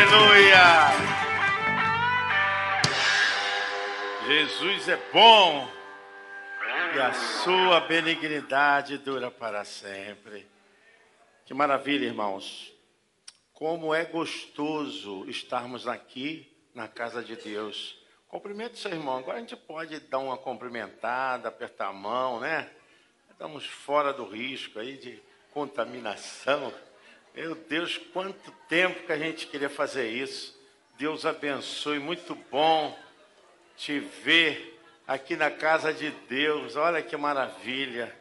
Aleluia! Jesus é bom e a sua benignidade dura para sempre. Que maravilha, irmãos. Como é gostoso estarmos aqui na casa de Deus. Cumprimente seu irmão. Agora a gente pode dar uma cumprimentada, apertar a mão, né? Estamos fora do risco aí de contaminação. Meu Deus, quanto tempo que a gente queria fazer isso. Deus abençoe, muito bom te ver aqui na casa de Deus. Olha que maravilha.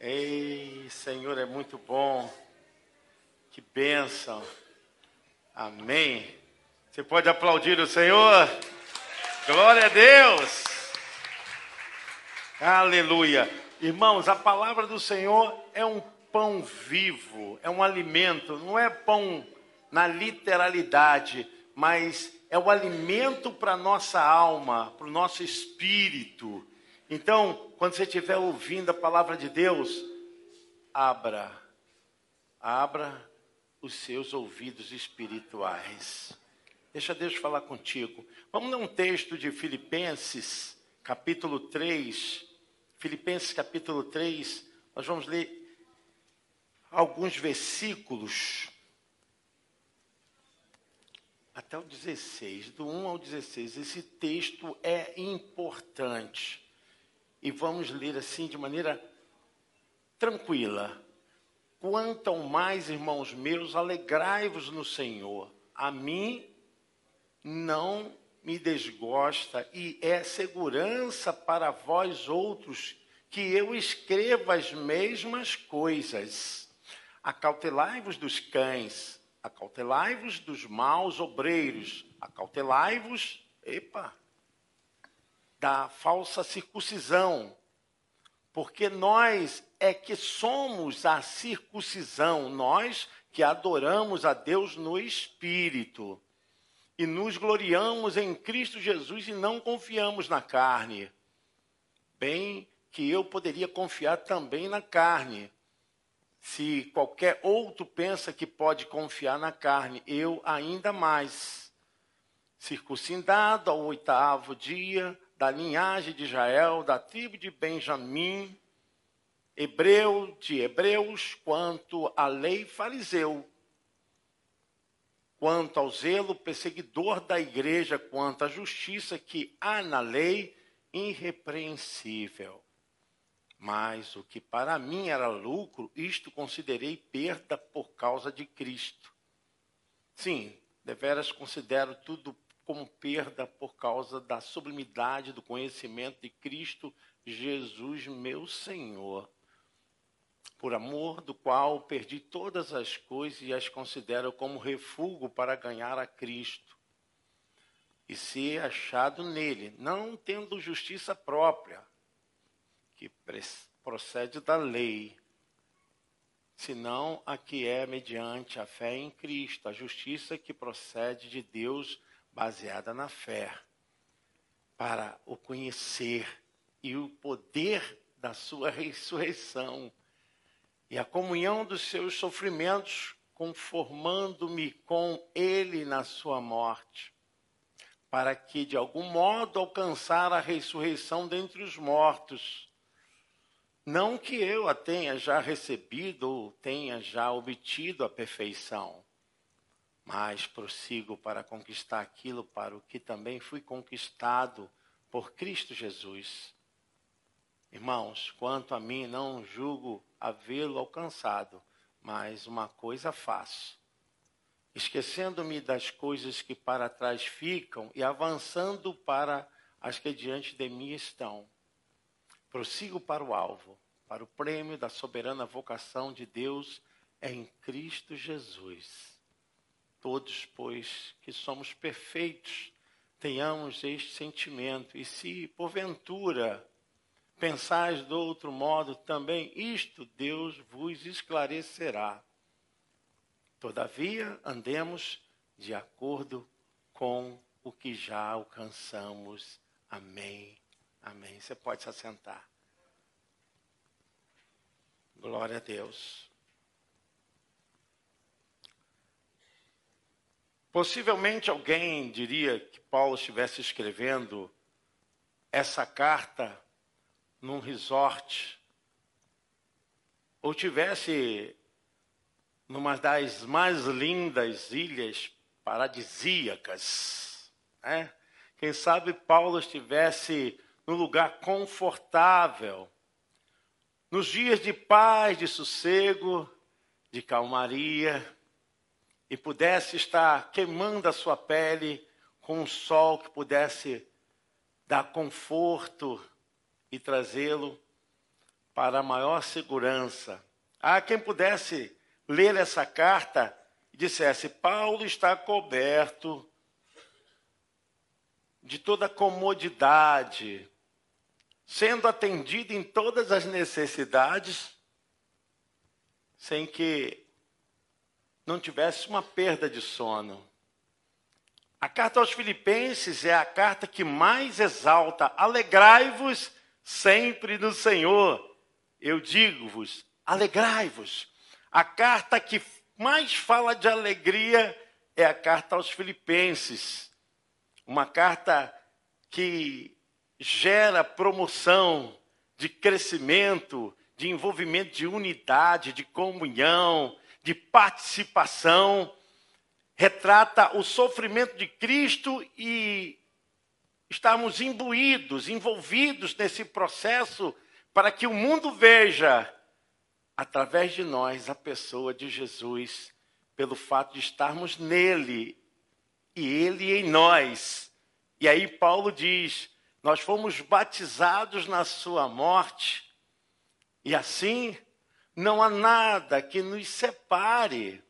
Ei, Senhor, é muito bom. Que bênção. Amém. Você pode aplaudir o Senhor? Glória a Deus. Aleluia. Irmãos, a palavra do Senhor é um pão vivo, é um alimento, não é pão na literalidade, mas é o alimento para a nossa alma, para o nosso espírito. Então, quando você estiver ouvindo a palavra de Deus, abra, abra os seus ouvidos espirituais. Deixa Deus falar contigo. Vamos ler um texto de Filipenses, capítulo 3. Filipenses, capítulo 3. Nós vamos ler alguns versículos até o 16, do 1 ao 16. Esse texto é importante. E vamos ler assim de maneira tranquila. Quanto mais, irmãos meus, alegrai-vos no Senhor. A mim não me desgosta e é segurança para vós outros que eu escreva as mesmas coisas. Acautelai-vos dos cães, acautelai-vos dos maus obreiros, acautelai-vos, epa, da falsa circuncisão, porque nós é que somos a circuncisão, nós que adoramos a Deus no Espírito e nos gloriamos em Cristo Jesus e não confiamos na carne. Bem que eu poderia confiar também na carne. Se qualquer outro pensa que pode confiar na carne, eu ainda mais. Circuncidado ao oitavo dia, da linhagem de Israel, da tribo de Benjamim, hebreu de hebreus, quanto à lei fariseu, quanto ao zelo perseguidor da igreja, quanto à justiça que há na lei, irrepreensível. Mas o que para mim era lucro, isto considerei perda por causa de Cristo. Sim, deveras considero tudo como perda por causa da sublimidade do conhecimento de Cristo Jesus, meu Senhor. Por amor do qual perdi todas as coisas e as considero como refúgio para ganhar a Cristo. E ser achado nele, não tendo justiça própria, que procede da lei, senão a que é mediante a fé em Cristo, a justiça que procede de Deus baseada na fé, para o conhecer e o poder da sua ressurreição e a comunhão dos seus sofrimentos, conformando-me com ele na sua morte, para que de algum modo alcançar a ressurreição dentre os mortos. Não que eu a tenha já recebido ou tenha já obtido a perfeição, mas prossigo para conquistar aquilo para o que também fui conquistado por Cristo Jesus. Irmãos, quanto a mim, não julgo havê-lo alcançado, mas uma coisa faço. Esquecendo-me das coisas que para trás ficam e avançando para as que diante de mim estão. Prossigo para o alvo, para o prêmio da soberana vocação de Deus em Cristo Jesus. Todos, pois, que somos perfeitos, tenhamos este sentimento, e se, porventura, pensais de outro modo também, isto Deus vos esclarecerá. Todavia, andemos de acordo com o que já alcançamos. Amém. Amém. Você pode se assentar. Glória a Deus. Possivelmente alguém diria que Paulo estivesse escrevendo essa carta num resort, ou tivesse numa das mais lindas ilhas paradisíacas, né? Quem sabe Paulo estivesse num lugar confortável, nos dias de paz, de sossego, de calmaria, e pudesse estar queimando a sua pele com um sol que pudesse dar conforto e trazê-lo para a maior segurança. Há quem pudesse ler essa carta e dissesse: Paulo está coberto de toda comodidade, sendo atendido em todas as necessidades, sem que não tivesse uma perda de sono. A carta aos Filipenses é a carta que mais exalta: alegrai-vos sempre no Senhor. Eu digo-vos, alegrai-vos. A carta que mais fala de alegria é a carta aos Filipenses. Uma carta que gera promoção de crescimento, de envolvimento de unidade, de comunhão, de participação. Retrata o sofrimento de Cristo e estarmos imbuídos, envolvidos nesse processo para que o mundo veja através de nós a pessoa de Jesus, pelo fato de estarmos nele e ele em nós. E aí Paulo diz: Nós fomos batizados na sua morte, e assim não há nada que nos separe,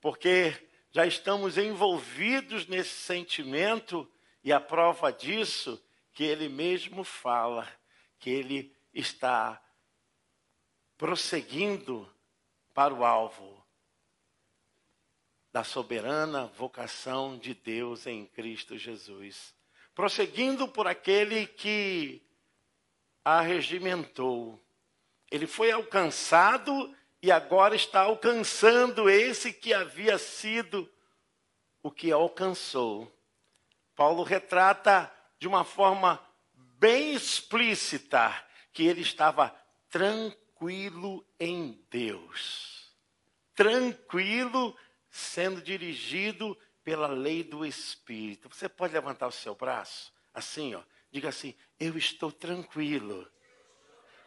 porque já estamos envolvidos nesse sentimento e a prova disso que ele mesmo fala que ele está prosseguindo para o alvo da soberana vocação de Deus em Cristo Jesus. Prosseguindo por aquele que a regimentou. Ele foi alcançado e agora está alcançando esse que havia sido o que alcançou. Paulo retrata de uma forma bem explícita que ele estava tranquilo em Deus. Tranquilo, sendo dirigido pela lei do Espírito. Você pode levantar o seu braço, assim, ó. Diga assim: Eu estou tranquilo,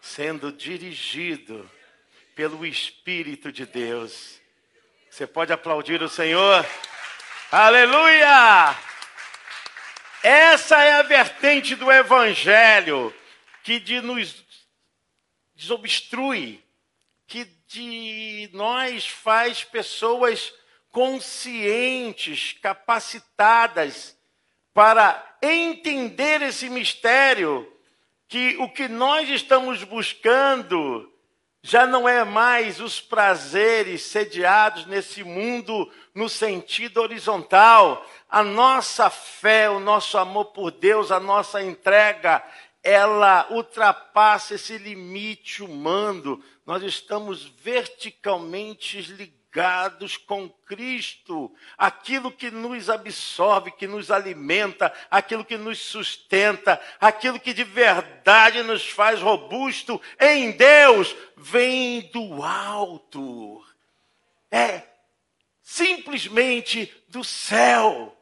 sendo dirigido pelo Espírito de Deus. Você pode aplaudir o Senhor? Aleluia! Essa é a vertente do Evangelho que de nos desobstrui, que de nós faz pessoas conscientes, capacitadas para entender esse mistério, que o que nós estamos buscando já não é mais os prazeres sediados nesse mundo no sentido horizontal. A nossa fé, o nosso amor por Deus, a nossa entrega, ela ultrapassa esse limite humano. Nós estamos verticalmente ligados com Cristo, aquilo que nos absorve, que nos alimenta, aquilo que nos sustenta, aquilo que de verdade nos faz robusto em Deus, vem do alto. É simplesmente do céu.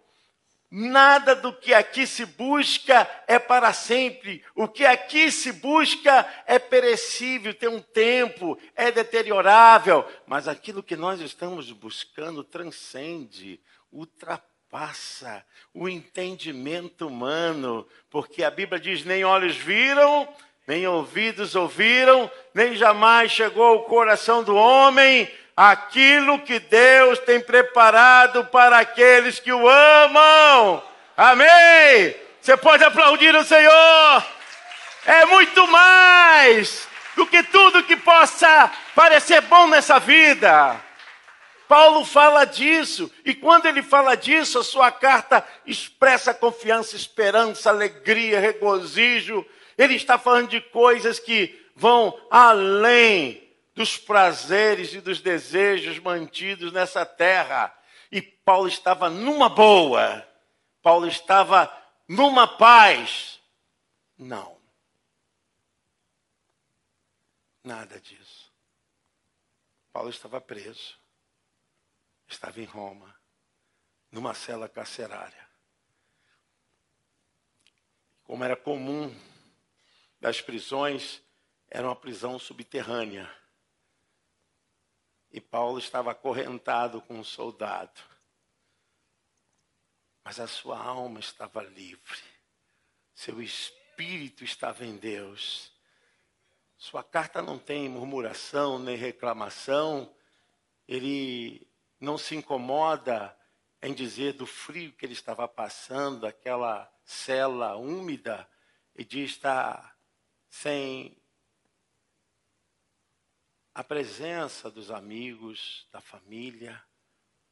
Nada do que aqui se busca é para sempre. O que aqui se busca é perecível, tem um tempo, é deteriorável. Mas aquilo que nós estamos buscando transcende, ultrapassa o entendimento humano. Porque a Bíblia diz: nem olhos viram, nem ouvidos ouviram, nem jamais chegou ao coração do homem aquilo que Deus tem preparado para aqueles que o amam. Amém! Você pode aplaudir o Senhor. É muito mais do que tudo que possa parecer bom nessa vida. Paulo fala disso, e quando ele fala disso, a sua carta expressa confiança, esperança, alegria, regozijo. Ele está falando de coisas que vão além dos prazeres e dos desejos mantidos nessa terra. e Paulo estava numa boa, Paulo estava numa paz. Não. Nada disso. Paulo estava preso, estava em Roma, numa cela carcerária. Como era comum das prisões, era uma prisão subterrânea. E Paulo estava acorrentado com um soldado. Mas a sua alma estava livre. Seu espírito estava em Deus. Sua carta não tem murmuração nem reclamação. Ele não se incomoda em dizer do frio que ele estava passando, aquela cela úmida, e de estar sem a presença dos amigos, da família,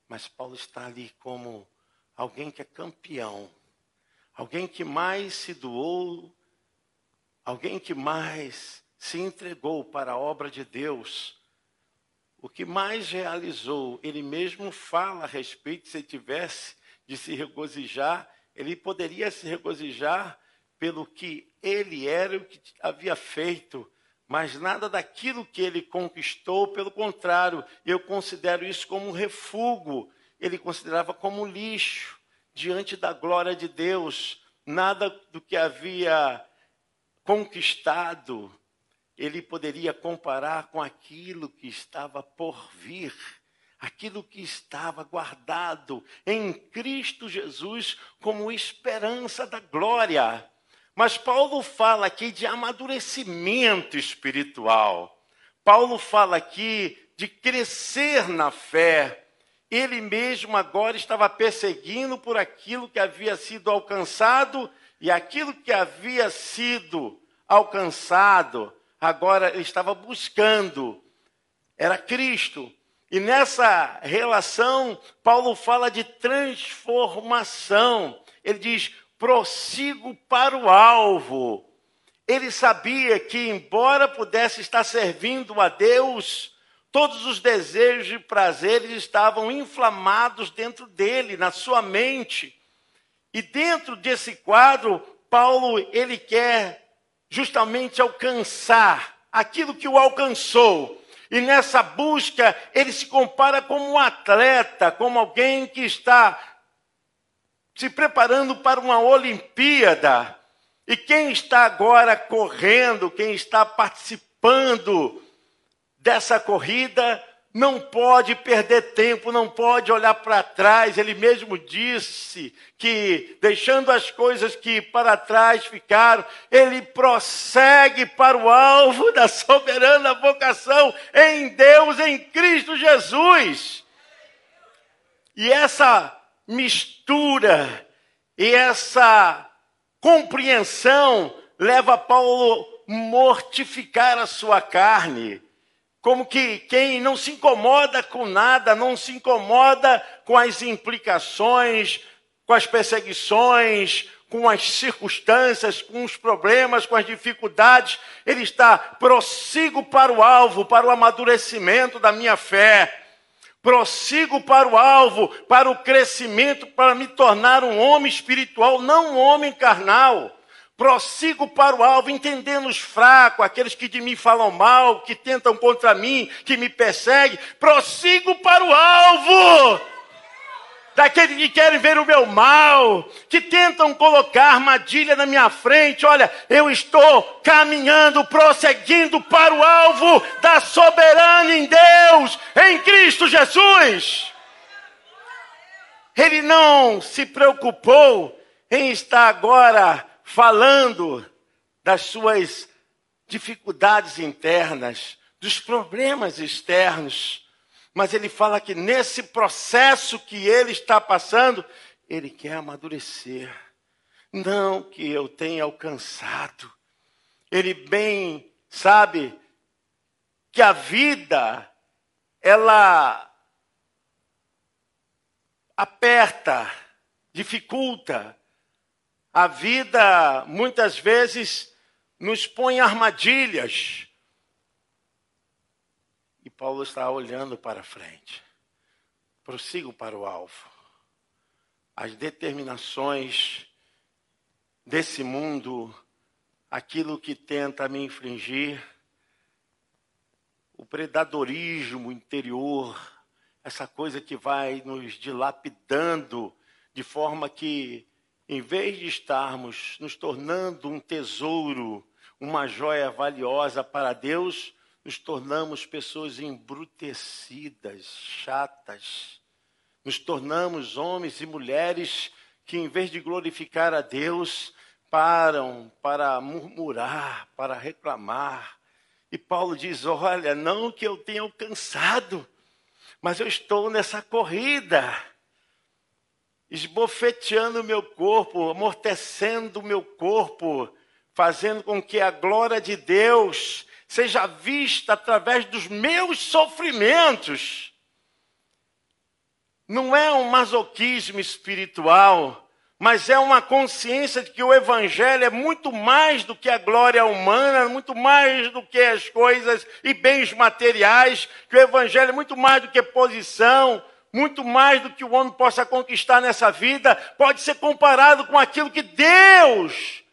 mas Paulo está ali como alguém que é campeão, alguém que mais se doou, alguém que mais se entregou para a obra de Deus. O que mais realizou, ele mesmo fala a respeito, se tivesse de se regozijar, ele poderia se regozijar pelo que ele era o que havia feito mas nada daquilo que ele conquistou, pelo contrário, eu considero isso como um refúgio, ele considerava como lixo diante da glória de Deus, nada do que havia conquistado ele poderia comparar com aquilo que estava por vir, aquilo que estava guardado em Cristo Jesus como esperança da glória. Mas Paulo fala aqui de amadurecimento espiritual. Paulo fala aqui de crescer na fé. Ele mesmo agora estava perseguindo por aquilo que havia sido alcançado e aquilo que havia sido alcançado, agora ele estava buscando. Era Cristo. E nessa relação, Paulo fala de transformação. Ele diz: prossigo para o alvo. Ele sabia que, embora pudesse estar servindo a Deus, todos os desejos e prazeres estavam inflamados dentro dele, na sua mente. E dentro desse quadro, Paulo, ele quer justamente alcançar aquilo que o alcançou. E nessa busca, ele se compara como um atleta, como alguém que está se preparando para uma Olimpíada. E quem está agora correndo, quem está participando dessa corrida, não pode perder tempo, não pode olhar para trás. Ele mesmo disse que, deixando as coisas que para trás ficaram, ele prossegue para o alvo da soberana vocação em Deus, em Cristo Jesus. E essa mistura e essa compreensão leva Paulo a mortificar a sua carne. Como que quem não se incomoda com nada, não se incomoda com as implicações, com as perseguições, com as circunstâncias, com os problemas, com as dificuldades, ele está prossigo para o alvo, para o amadurecimento da minha fé prossigo para o alvo, para o crescimento, para me tornar um homem espiritual, não um homem carnal. Prossigo para o alvo, entendendo os fracos, aqueles que de mim falam mal, que tentam contra mim, que me perseguem. Prossigo para o alvo daqueles que querem ver o meu mal, que tentam colocar armadilha na minha frente. Olha, eu estou caminhando, prosseguindo para o alvo da soberana em Deus, em Cristo Jesus. Ele não se preocupou em estar agora falando das suas dificuldades internas, dos problemas externos mas ele fala que nesse processo que ele está passando, ele quer amadurecer. Não que eu tenha alcançado. Ele bem sabe que a vida, ela aperta, dificulta. A vida, muitas vezes, nos põe armadilhas Paulo está olhando para frente, prossigo para o alvo. As determinações desse mundo, aquilo que tenta me infringir, o predadorismo interior, essa coisa que vai nos dilapidando de forma que, em vez de estarmos nos tornando um tesouro, uma joia valiosa para Deus, nos tornamos pessoas embrutecidas, chatas. Nos tornamos homens e mulheres que, em vez de glorificar a Deus, param para murmurar, para reclamar, e Paulo diz: Olha, não que eu tenha alcançado, mas eu estou nessa corrida, esbofeteando o meu corpo, amortecendo o meu corpo, fazendo com que a glória de Deus seja vista através dos meus sofrimentos. Não é um masoquismo espiritual, mas é uma consciência de que o Evangelho é muito mais do que a glória humana, muito mais do que as coisas e bens materiais, que o Evangelho é muito mais do que posição, muito mais do que o homem possa conquistar nessa vida, pode ser comparado com aquilo que Deus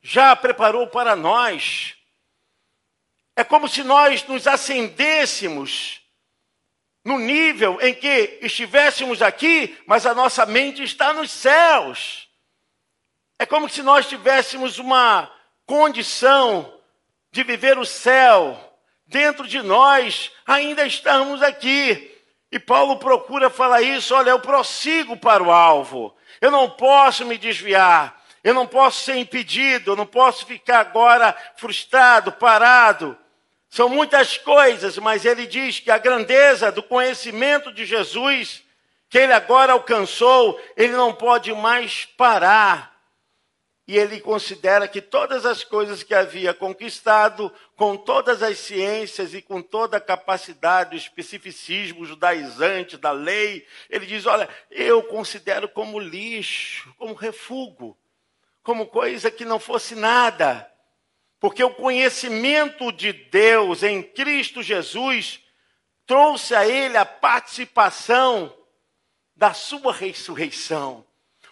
já preparou para nós. É como se nós nos acendêssemos no nível em que estivéssemos aqui, mas a nossa mente está nos céus. É como se nós tivéssemos uma condição de viver o céu dentro de nós, ainda estamos aqui. E Paulo procura falar isso: olha, eu prossigo para o alvo, eu não posso me desviar, eu não posso ser impedido, eu não posso ficar agora frustrado, parado. São muitas coisas, mas ele diz que a grandeza do conhecimento de Jesus, que ele agora alcançou, ele não pode mais parar. E ele considera que todas as coisas que havia conquistado, com todas as ciências e com toda a capacidade, o especificismo judaizante da lei, ele diz: Olha, eu considero como lixo, como refúgio, como coisa que não fosse nada porque o conhecimento de Deus em Cristo Jesus trouxe a ele a participação da sua ressurreição.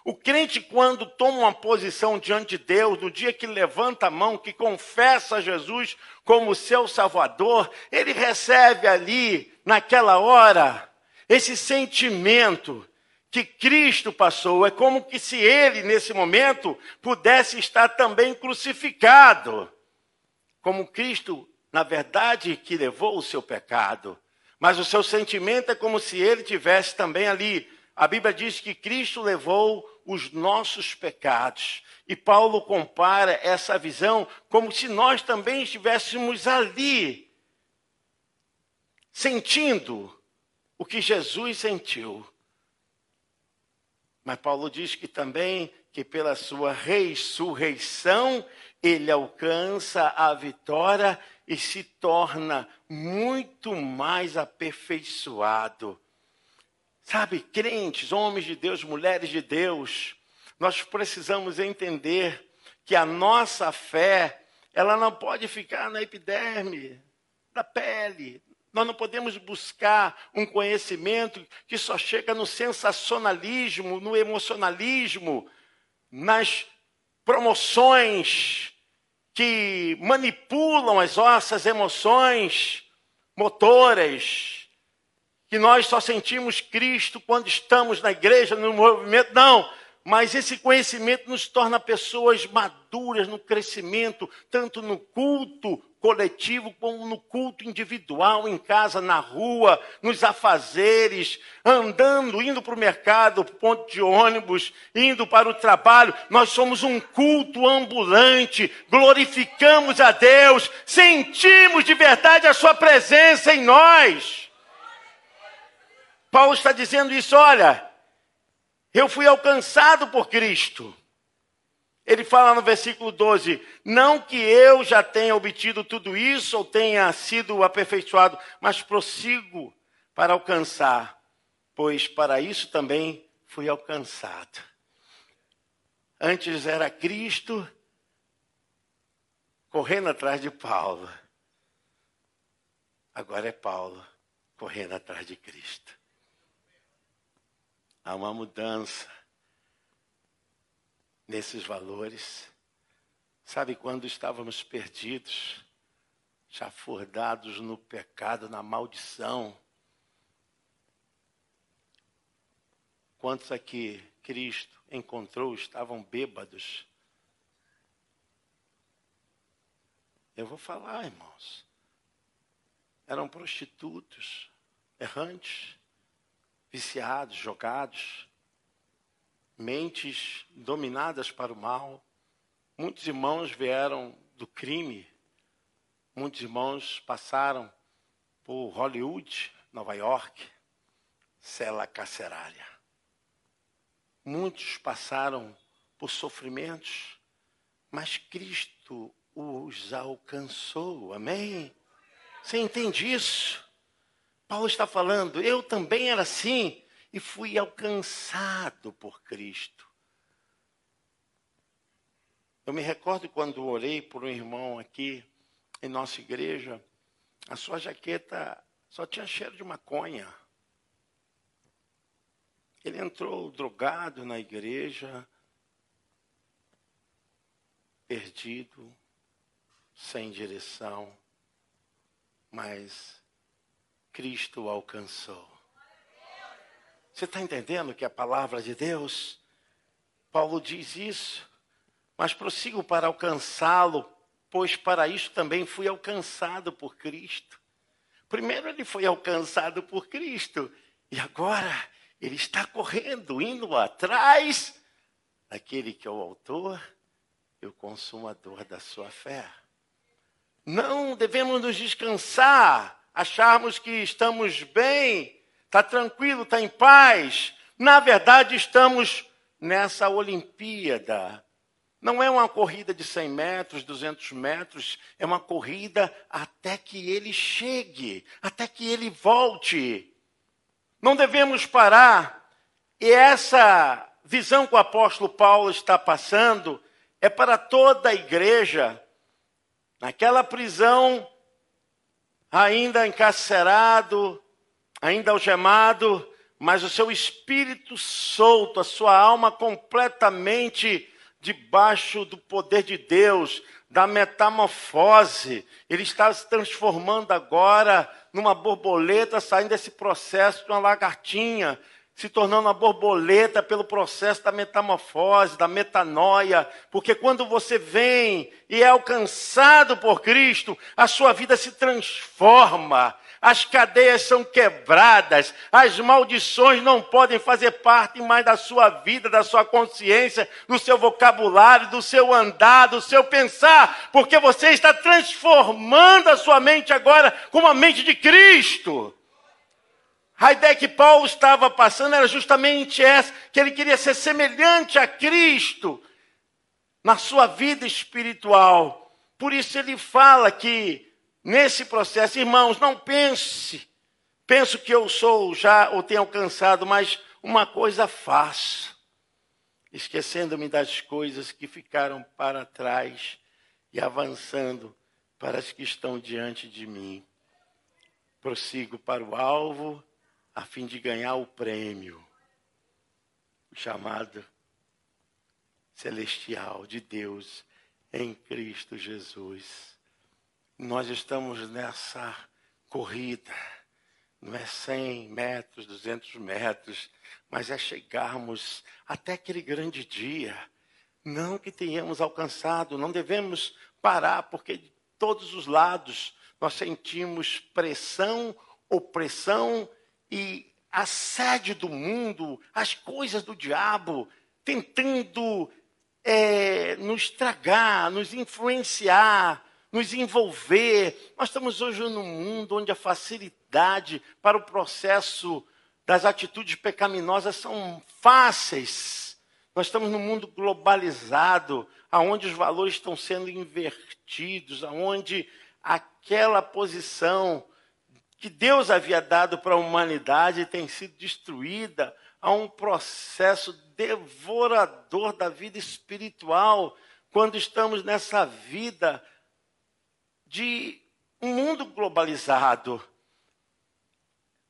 O crente, quando toma uma posição diante de Deus, no dia que levanta a mão, que confessa Jesus como seu Salvador, ele recebe ali, naquela hora, esse sentimento que Cristo passou. É como que se ele, nesse momento, pudesse estar também crucificado como Cristo, na verdade, que levou o seu pecado. Mas o seu sentimento é como se ele tivesse também ali. A Bíblia diz que Cristo levou os nossos pecados. E Paulo compara essa visão como se nós também estivéssemos ali, sentindo o que Jesus sentiu. Mas Paulo diz que também que pela sua ressurreição ele alcança a vitória e se torna muito mais aperfeiçoado. Sabe, crentes, homens de Deus, mulheres de Deus, nós precisamos entender que a nossa fé, ela não pode ficar na epiderme, da pele. Nós não podemos buscar um conhecimento que só chega no sensacionalismo, no emocionalismo, nas promoções, que manipulam as nossas emoções motoras, que nós só sentimos Cristo quando estamos na igreja, no movimento. Não, mas esse conhecimento nos torna pessoas maduras no crescimento, tanto no culto coletivo como no culto individual, em casa, na rua, nos afazeres, andando, indo para o mercado, ponto de ônibus, indo para o trabalho. Nós somos um culto ambulante, glorificamos a Deus, sentimos de verdade a Sua presença em nós. Paulo está dizendo isso, olha, eu fui alcançado por Cristo. Ele fala no versículo 12: Não que eu já tenha obtido tudo isso ou tenha sido aperfeiçoado, mas prossigo para alcançar, pois para isso também fui alcançado. Antes era Cristo correndo atrás de Paulo, agora é Paulo correndo atrás de Cristo. Há uma mudança nesses valores. Sabe quando estávamos perdidos, chafurdados no pecado, na maldição? Quantos aqui Cristo encontrou estavam bêbados? Eu vou falar, irmãos. Eram prostitutos, errantes, viciados, jogados, mentes dominadas para o mal. Muitos irmãos vieram do crime, muitos irmãos passaram por Hollywood, Nova York, cela carcerária. Muitos passaram por sofrimentos, mas Cristo os alcançou. Amém? Você entende isso? Paulo está falando, eu também era assim e fui alcançado por Cristo. Eu me recordo quando orei por um irmão aqui em nossa igreja, a sua jaqueta só tinha cheiro de maconha. Ele entrou drogado na igreja, perdido, sem direção, mas Cristo o alcançou. Você está entendendo que a palavra de Deus, Paulo diz isso, mas prossigo para alcançá-lo, pois para isso também fui alcançado por Cristo. Primeiro ele foi alcançado por Cristo, e agora ele está correndo, indo atrás daquele que é o autor e o consumador da sua fé. Não devemos nos descansar, acharmos que estamos bem, está tranquilo, está em paz. Na verdade, estamos nessa Olimpíada. Não é uma corrida de 100 metros, 200 metros, é uma corrida até que ele chegue, até que ele volte. Não devemos parar. E essa visão que o apóstolo Paulo está passando é para toda a igreja naquela prisão, ainda encarcerado, ainda algemado, mas o seu espírito solto, a sua alma completamente debaixo do poder de Deus, da metamorfose. Ele está se transformando agora numa borboleta, saindo desse processo de uma lagartinha, se tornando uma borboleta pelo processo da metamorfose, da metanoia, porque quando você vem e é alcançado por Cristo, a sua vida se transforma, as cadeias são quebradas, as maldições não podem fazer parte mais da sua vida, da sua consciência, do seu vocabulário, do seu andar, do seu pensar, porque você está transformando a sua mente agora com a mente de Cristo. A ideia que Paulo estava passando era justamente essa, que ele queria ser semelhante a Cristo na sua vida espiritual. Por isso ele fala que nesse processo, irmãos, não pense, penso que eu sou já ou tenho alcançado, mas uma coisa faço, esquecendo-me das coisas que ficaram para trás e avançando para as que estão diante de mim. Prossigo para o alvo a fim de ganhar o prêmio, o chamado celestial de Deus em Cristo Jesus. Nós estamos nessa corrida, não é 100 metros, 200 metros, mas é chegarmos até aquele grande dia. Não que tenhamos alcançado, não devemos parar, porque de todos os lados nós sentimos pressão, opressão e a sede do mundo, as coisas do diabo, tentando é, nos estragar, nos influenciar, nos envolver. Nós estamos hoje num mundo onde a facilidade para o processo das atitudes pecaminosas são fáceis. Nós estamos num mundo globalizado, aonde os valores estão sendo invertidos, aonde aquela posição que Deus havia dado para a humanidade tem sido destruída a um processo devorador da vida espiritual, quando estamos nessa vida de um mundo globalizado.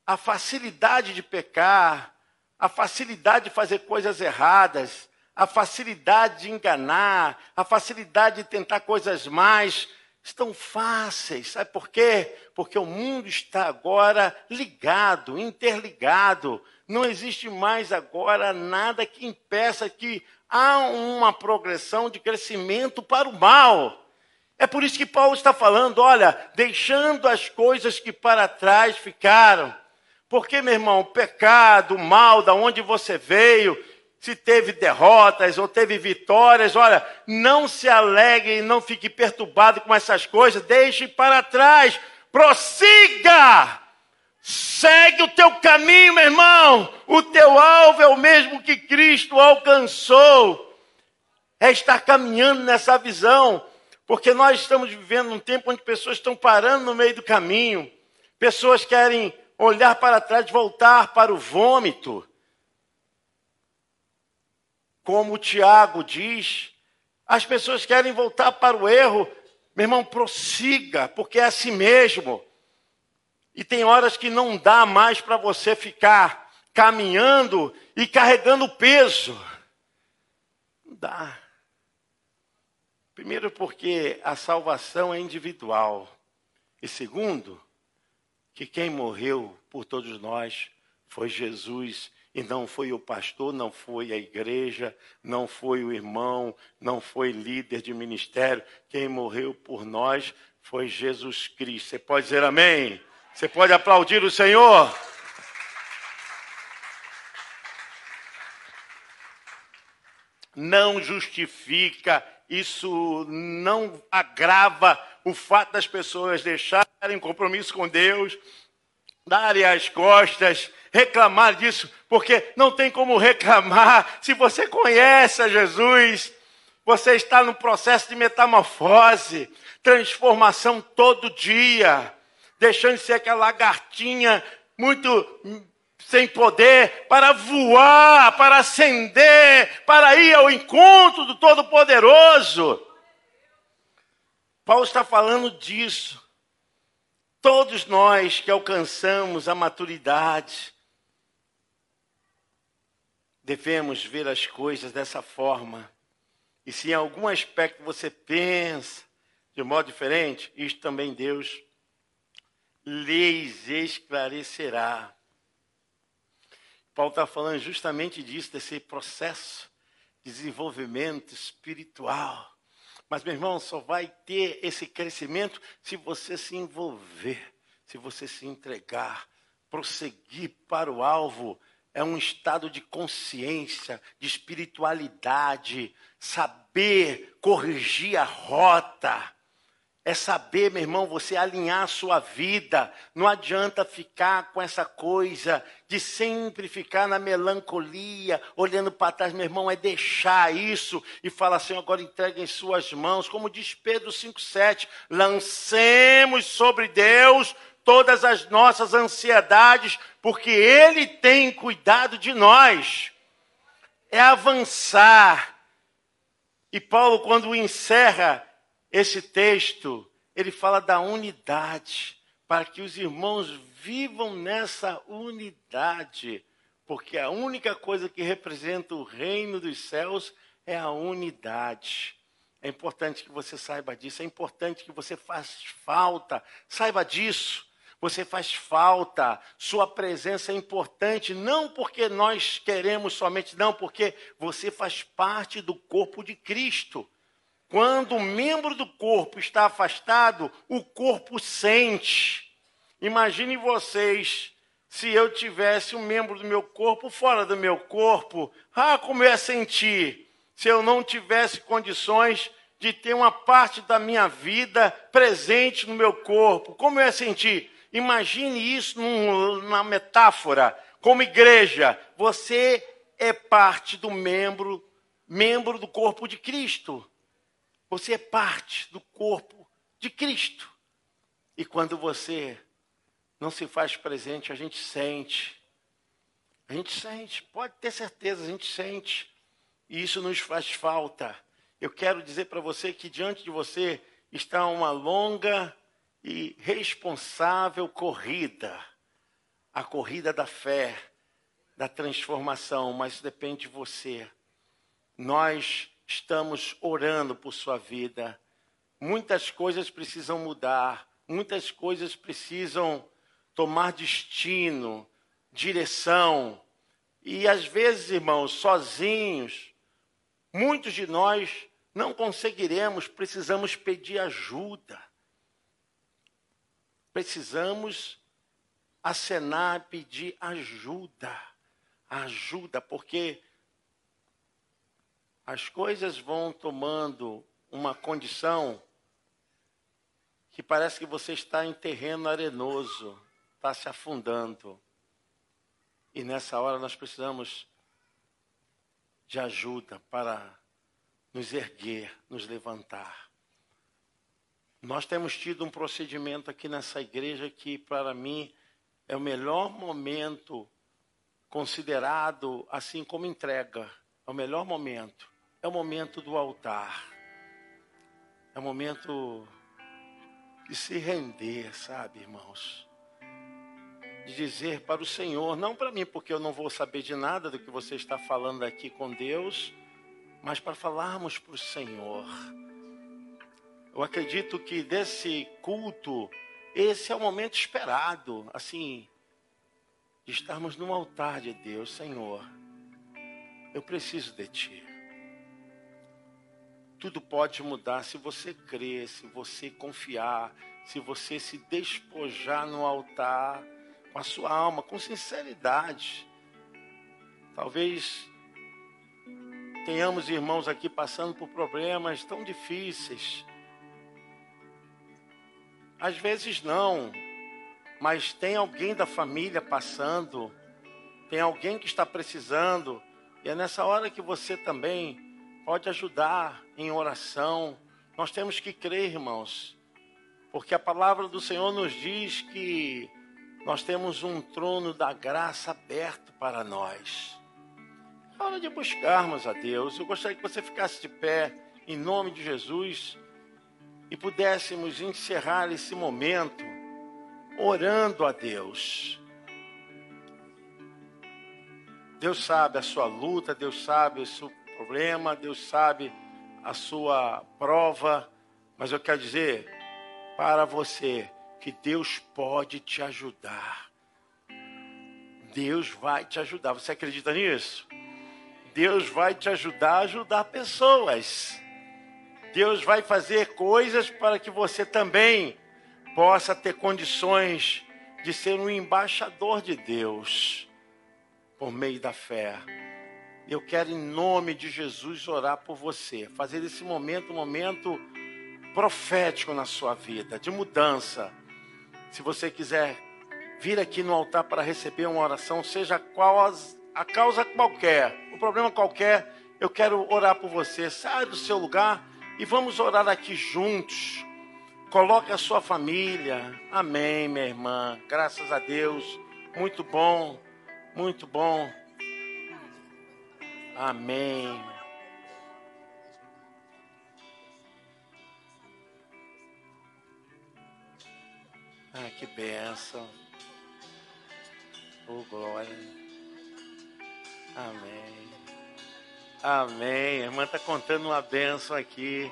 A facilidade de pecar, a facilidade de fazer coisas erradas, a facilidade de enganar, a facilidade de tentar coisas mais, estão fáceis. Sabe por quê? Porque o mundo está agora ligado, interligado. Não existe mais agora nada que impeça que há uma progressão de crescimento para o mal. É por isso que Paulo está falando, olha, deixando as coisas que para trás ficaram. Porque, meu irmão, pecado, mal, da onde você veio, se teve derrotas ou teve vitórias, olha, não se alegre e não fique perturbado com essas coisas, deixe para trás, prossiga! Segue o teu caminho, meu irmão. O teu alvo é o mesmo que Cristo alcançou. É estar caminhando nessa visão. Porque nós estamos vivendo um tempo onde pessoas estão parando no meio do caminho. Pessoas querem olhar para trás, voltar para o vômito. Como o Tiago diz, as pessoas querem voltar para o erro. Meu irmão, prossiga, porque é assim mesmo. E tem horas que não dá mais para você ficar caminhando e carregando peso. Não dá. Primeiro, porque a salvação é individual. E segundo, que quem morreu por todos nós foi Jesus e não foi o pastor, não foi a igreja, não foi o irmão, não foi líder de ministério. Quem morreu por nós foi Jesus Cristo. Você pode dizer amém? Você pode aplaudir o Senhor? Não justifica, isso não agrava o fato das pessoas deixarem compromisso com Deus, darem as costas, reclamar disso, porque não tem como reclamar. Se você conhece a Jesus, você está no processo de metamorfose, transformação todo dia deixando de ser aquela lagartinha muito sem poder, para voar, para ascender, para ir ao encontro do Todo-Poderoso. Paulo está falando disso. Todos nós que alcançamos a maturidade, devemos ver as coisas dessa forma. E se em algum aspecto você pensa de modo diferente, isto também Deus lhes esclarecerá. Paulo está falando justamente disso, desse processo de desenvolvimento espiritual. Mas, meu irmão, só vai ter esse crescimento se você se envolver, se você se entregar, prosseguir para o alvo. É um estado de consciência, de espiritualidade, saber corrigir a rota é saber, meu irmão, você alinhar a sua vida. Não adianta ficar com essa coisa de sempre ficar na melancolia, olhando para trás, meu irmão, é deixar isso e falar assim, agora entregue em suas mãos, como diz Pedro 5,7, lancemos sobre Deus todas as nossas ansiedades, porque Ele tem cuidado de nós. É avançar. E Paulo, quando encerra esse texto, ele fala da unidade, para que os irmãos vivam nessa unidade, porque a única coisa que representa o reino dos céus é a unidade. É importante que você saiba disso, é importante que você faça falta, saiba disso. Você faz falta, sua presença é importante, não porque nós queremos somente, não, porque você faz parte do corpo de Cristo. Quando um membro do corpo está afastado, o corpo sente. Imagine vocês, se eu tivesse um membro do meu corpo fora do meu corpo, ah, como eu ia sentir se eu não tivesse condições de ter uma parte da minha vida presente no meu corpo. Como eu ia sentir? Imagine isso numa metáfora. Como igreja, você é parte do membro, membro do corpo de Cristo. Você é parte do corpo de Cristo. E quando você não se faz presente, a gente sente. A gente sente, pode ter certeza, a gente sente. E isso nos faz falta. Eu quero dizer para você que diante de você está uma longa e responsável corrida a corrida da fé. da transformação, mas depende de você. Nós estamos orando por sua vida. Muitas coisas precisam mudar, muitas coisas precisam tomar destino, direção. E às vezes, irmãos, sozinhos, muitos de nós não conseguiremos, precisamos pedir ajuda. Precisamos acenar, pedir ajuda. Ajuda, porque as coisas vão tomando uma condição que parece que você está em terreno arenoso, está se afundando. E nessa hora nós precisamos de ajuda para nos erguer, nos levantar. Nós temos tido um procedimento aqui nessa igreja que, para mim, é o melhor momento considerado assim como entrega. É o melhor momento. É o momento do altar. É o momento de se render, sabe, irmãos? De dizer para o Senhor, não para mim, porque eu não vou saber de nada do que você está falando aqui com Deus, mas para falarmos para o Senhor. Eu acredito que desse culto, esse é o momento esperado, assim, de estarmos no altar de Deus, Senhor. Eu preciso de Ti. Tudo pode mudar se você crer, se você confiar, se você se despojar no altar com a sua alma, com sinceridade. Talvez tenhamos irmãos aqui passando por problemas tão difíceis. Às vezes não, mas tem alguém da família passando, tem alguém que está precisando, e é nessa hora que você também pode ajudar em oração. Nós temos que crer, irmãos, porque a palavra do Senhor nos diz que nós temos um trono da graça aberto para nós. É hora de buscarmos a Deus. Eu gostaria que você ficasse de pé em nome de Jesus e pudéssemos encerrar esse momento orando a Deus. Deus sabe a sua luta, Deus sabe o seu problema, Deus sabe a sua prova, mas eu quero dizer para você que Deus pode te ajudar. Deus vai te ajudar. Você acredita nisso? Deus vai te ajudar a ajudar pessoas. Deus vai fazer coisas para que você também possa ter condições de ser um embaixador de Deus por meio da fé. Eu quero, em nome de Jesus, orar por você, fazer esse momento um momento profético na sua vida, de mudança. Se você quiser vir aqui no altar para receber uma oração, seja qual a causa qualquer, o problema qualquer, eu quero orar por você. Saia do seu lugar e vamos orar aqui juntos. Coloque a sua família. Amém, minha irmã. Graças a Deus. Muito bom, muito bom. Amém. Ah, que bênção. Oh, glória. Amém. Amém. A irmã está contando uma bênção aqui.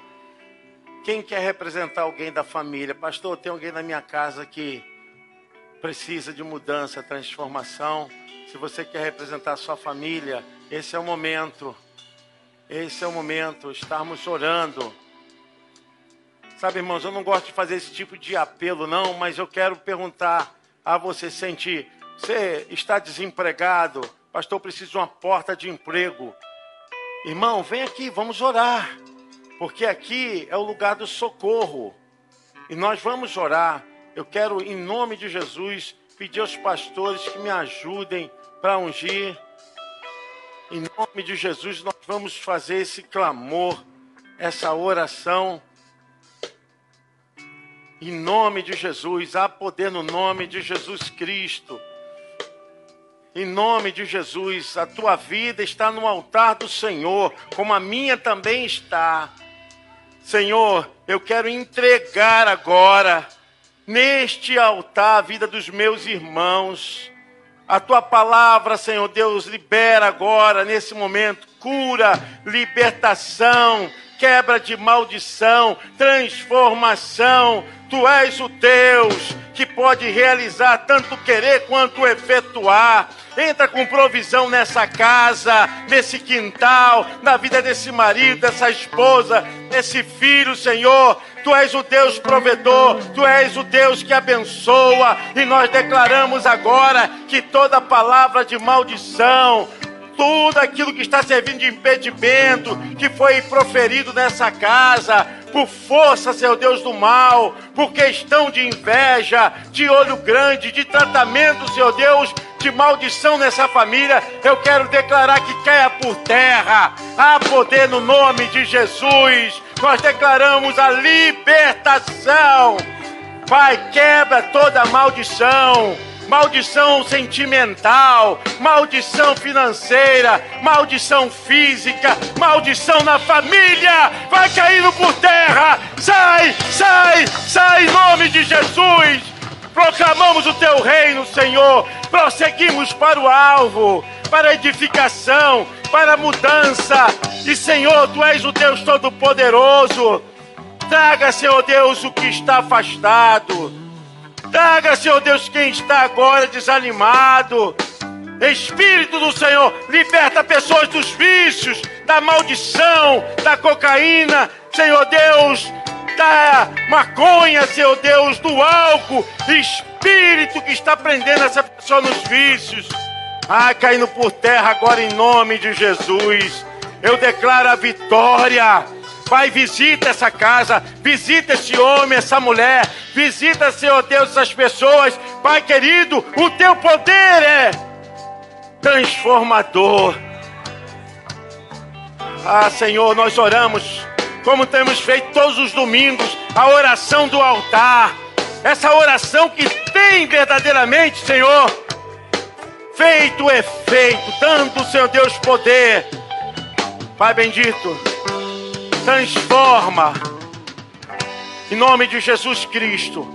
Quem quer representar alguém da família? Pastor, tem alguém na minha casa que precisa de mudança, transformação. Se você quer representar a sua família, esse é o momento. Esse é o momento. Estarmos orando. Sabe, irmãos, eu não gosto de fazer esse tipo de apelo, não, mas eu quero perguntar a você, sentir. Você está desempregado? Pastor, preciso de uma porta de emprego. Irmão, vem aqui, vamos orar. Porque aqui é o lugar do socorro. E nós vamos orar. Eu quero, em nome de Jesus, pedir aos pastores que me ajudem para ungir. Em nome de Jesus, nós vamos fazer esse clamor, essa oração. Em nome de Jesus, há poder no nome de Jesus Cristo. Em nome de Jesus, a tua vida está no altar do Senhor, como a minha também está. Senhor, eu quero entregar agora neste altar a vida dos meus irmãos A tua palavra, Senhor Deus, libera agora, nesse momento, cura, libertação, quebra de maldição, transformação. Tu és o Deus que pode realizar tanto querer quanto efetuar. Entra com provisão nessa casa, nesse quintal, na vida desse marido, dessa esposa, desse filho, Senhor. Tu és o Deus provedor, tu és o Deus que abençoa, e nós declaramos agora que toda palavra de maldição, tudo aquilo que está servindo de impedimento, que foi proferido nessa casa, por força, Senhor Deus do mal, por questão de inveja, de olho grande, de tratamento, Senhor Deus, de maldição nessa família, eu quero declarar que caia por terra. Há poder no nome de Jesus. Nós declaramos a libertação. Pai, quebra toda maldição maldição sentimental, maldição financeira, maldição física, maldição na família, vai caindo por terra. Sai, sai, sai em nome de Jesus. Proclamamos o teu reino, Senhor. Prosseguimos para o alvo, para edificação, para mudança. E, Senhor, tu és o Deus Todo-Poderoso. Traga, Senhor Deus, o que está afastado Traga, Senhor Deus, quem está agora desanimado. Espírito do Senhor, liberta pessoas dos vícios, da maldição, da cocaína, Senhor Deus, da maconha, Senhor Deus, do álcool. Espírito que está prendendo essa pessoa nos vícios. Ah, caindo por terra agora em nome de Jesus. Eu declaro a vitória Pai, visita essa casa, visita esse homem, essa mulher, visita, Senhor Deus, essas pessoas. Pai querido, o teu poder é transformador. Ah, Senhor, nós oramos, como temos feito todos os domingos, a oração do altar. Essa oração que tem verdadeiramente, Senhor, feito efeito, dando, Senhor Deus, poder. Pai bendito transforma. Em nome de Jesus Cristo,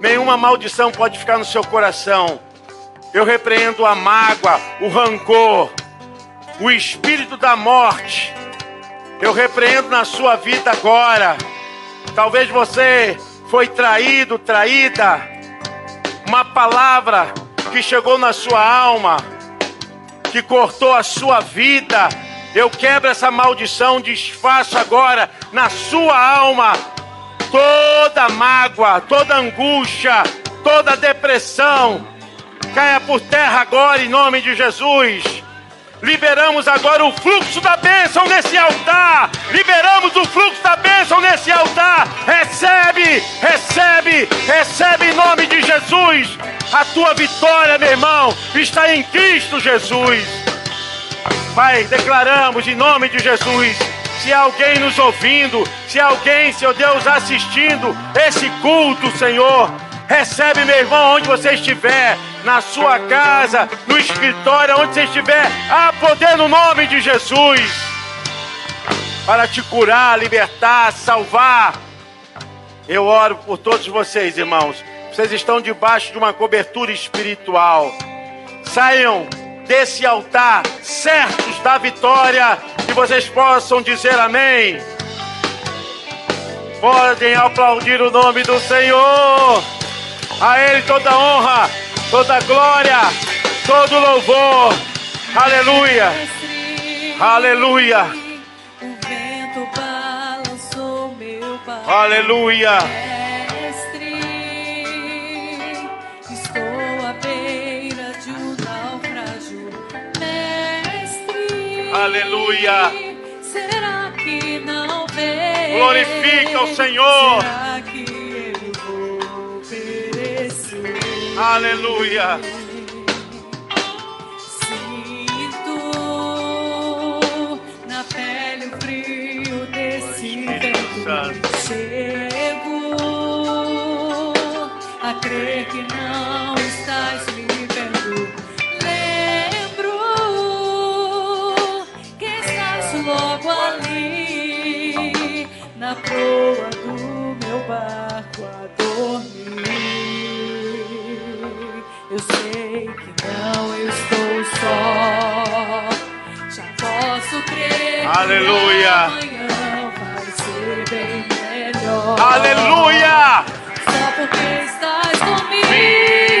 nenhuma maldição pode ficar no seu coração. Eu repreendo a mágoa, o rancor, o espírito da morte. Eu repreendo na sua vida agora. Talvez você foi traído, traída. Uma palavra que chegou na sua alma, que cortou a sua vida, eu quebro essa maldição, desfaço agora na sua alma toda mágoa, toda angústia, toda depressão. Caia por terra agora em nome de Jesus. Liberamos agora o fluxo da bênção nesse altar. Liberamos o fluxo da bênção nesse altar. Recebe, recebe, recebe em nome de Jesus. A tua vitória, meu irmão, está em Cristo Jesus. Pai, declaramos em nome de Jesus. Se alguém nos ouvindo, se alguém, Senhor Deus, assistindo esse culto, Senhor, recebe, meu irmão, onde você estiver, na sua casa, no escritório, onde você estiver, há poder no nome de Jesus para te curar, libertar, salvar. Eu oro por todos vocês, irmãos. Vocês estão debaixo de uma cobertura espiritual. Saiam desse altar, certos da vitória, que vocês possam dizer amém. Podem aplaudir o nome do Senhor. A Ele toda honra, toda glória, todo louvor. Aleluia. Aleluia. Aleluia. Aleluia. Será que não vê? Glorifica o Senhor. Aleluia. Sinto na pele o frio desse vento. Chego a crer que não estás me vendo. Lembro que estás logo ali na proa do meu barco só. Já posso crer. Aleluia. amanhã vai ser bem melhor. Aleluia. Só porque estás comigo.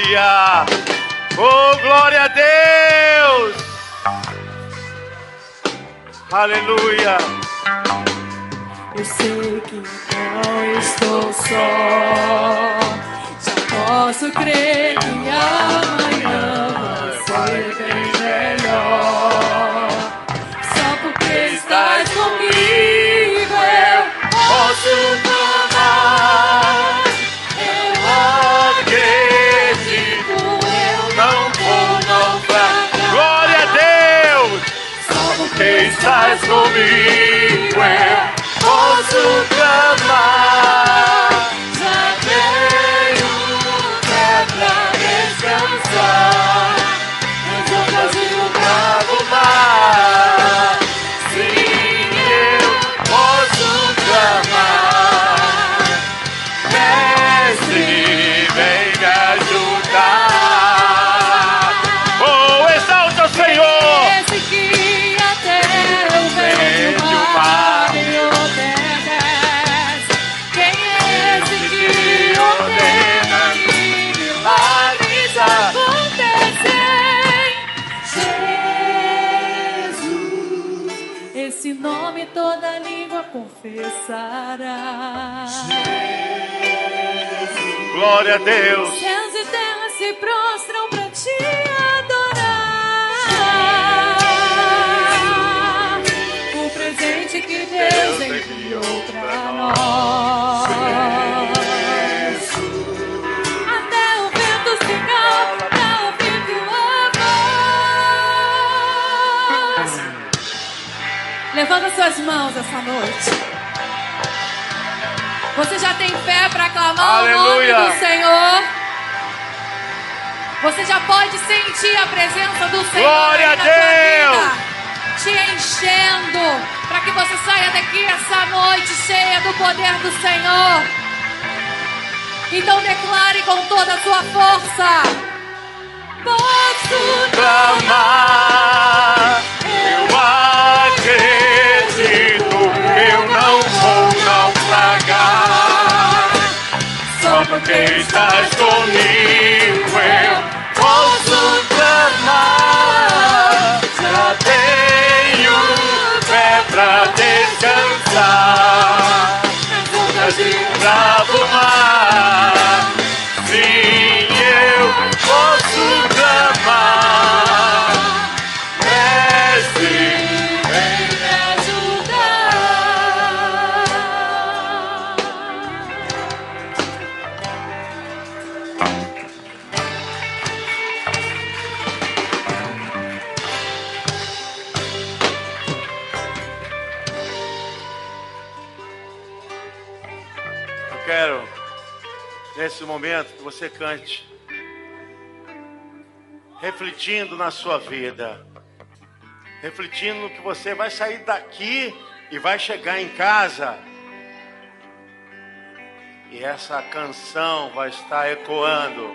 Aleluia! Oh, glória a Deus! Aleluia! Eu sei que não estou só. Já posso crer que amanhã Porque estás comigo, eu posso clamar. Glória a Deus! Céus e terra se prostram pra te adorar. O presente que Deus enviou pra nós. Levanta suas mãos essa noite. Você já tem fé para clamar o Aleluia. nome do Senhor? Você já pode sentir a presença do Senhor Glória a na tua Deus. vida, te enchendo, para que você saia daqui essa noite cheia do poder do Senhor. Então declare com toda a sua força. Posso clamar. Porque estás comigo, eu posso clamar. Já tenho fé pra descansar. Ondas de bravo mar. Sim, eu posso clamar. Nesse momento, que você cante, refletindo na sua vida, refletindo no que você vai sair daqui e vai chegar em casa. E essa canção vai estar ecoando.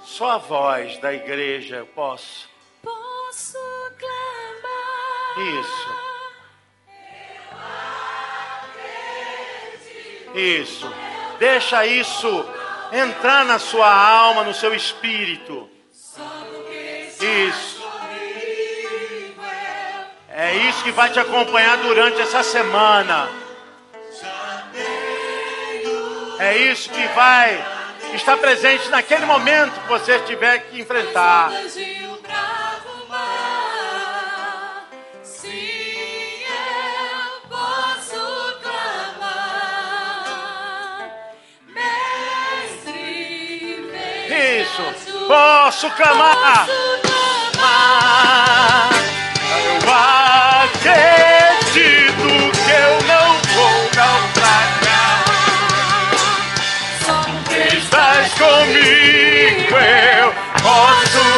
Só a voz da igreja eu posso. Posso clamar. Isso. Isso. Deixa isso entrar na sua alma, no seu espírito. Isso. É isso que vai te acompanhar durante essa semana. É isso que vai estar presente naquele momento que você tiver que enfrentar. Posso clamar. Eu acredito que eu não vou naufragar. Estás comigo, eu posso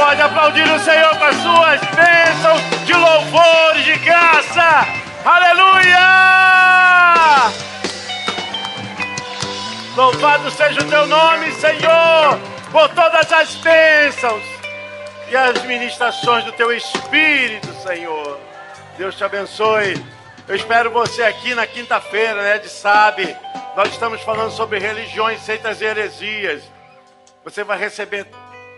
pode aplaudir o Senhor com as suas bênçãos de louvor de graça. Aleluia! Louvado seja o teu nome, Senhor, por todas as bênçãos e as ministrações do teu Espírito, Senhor. Deus te abençoe. Eu espero você aqui na quinta-feira, né, de Sabe. Nós estamos falando sobre religiões, seitas e heresias. Você vai receber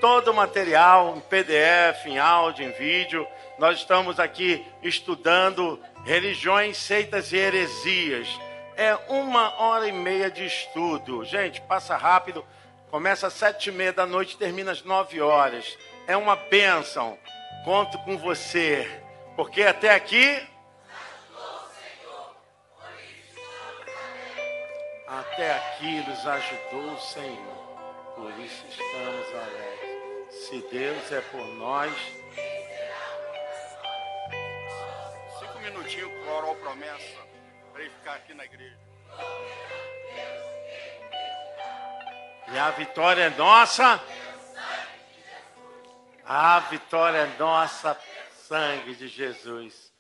todo o material em PDF, em áudio, em vídeo. Nós estamos aqui estudando religiões, seitas e heresias. É uma hora e meia de estudo. Gente, passa rápido. Começa às sete e meia da noite, termina às nove horas. É uma bênção. Conto com você. Porque até aqui. Até aqui nos ajudou o Senhor. Por isso estamos alegres. Se Deus é por nós. Cinco minutinhos pro oral promessa, para ele ficar aqui na igreja. E a vitória é nossa. A vitória é nossa, sangue de Jesus.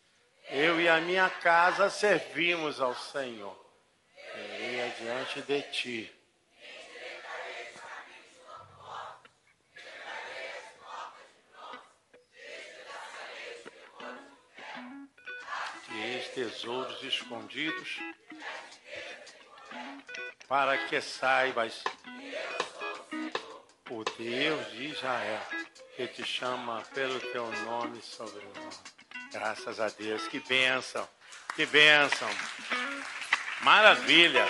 Eu e a minha casa servimos ao Senhor. Irei adiante de ti. Tesouros escondidos para que saibas o Deus de Israel que te chama pelo teu nome sobrenome. Graças a Deus, que bênção, que bênção, maravilha.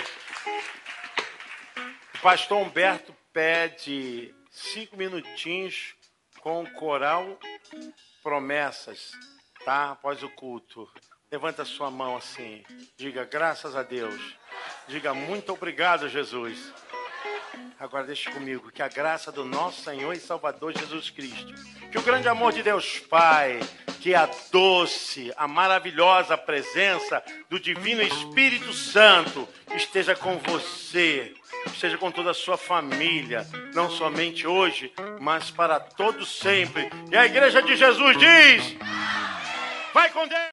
O pastor Humberto pede cinco minutinhos com o coral Promessas, tá? Após o culto. Levanta sua mão assim, diga graças a Deus, diga muito obrigado, Jesus. Agora deixe comigo que a graça do nosso Senhor e Salvador Jesus Cristo, que o grande amor de Deus Pai, que a doce, a maravilhosa presença do Divino Espírito Santo esteja com você, esteja com toda a sua família, não somente hoje, mas para todos sempre. E a igreja de Jesus diz: Vai com Deus!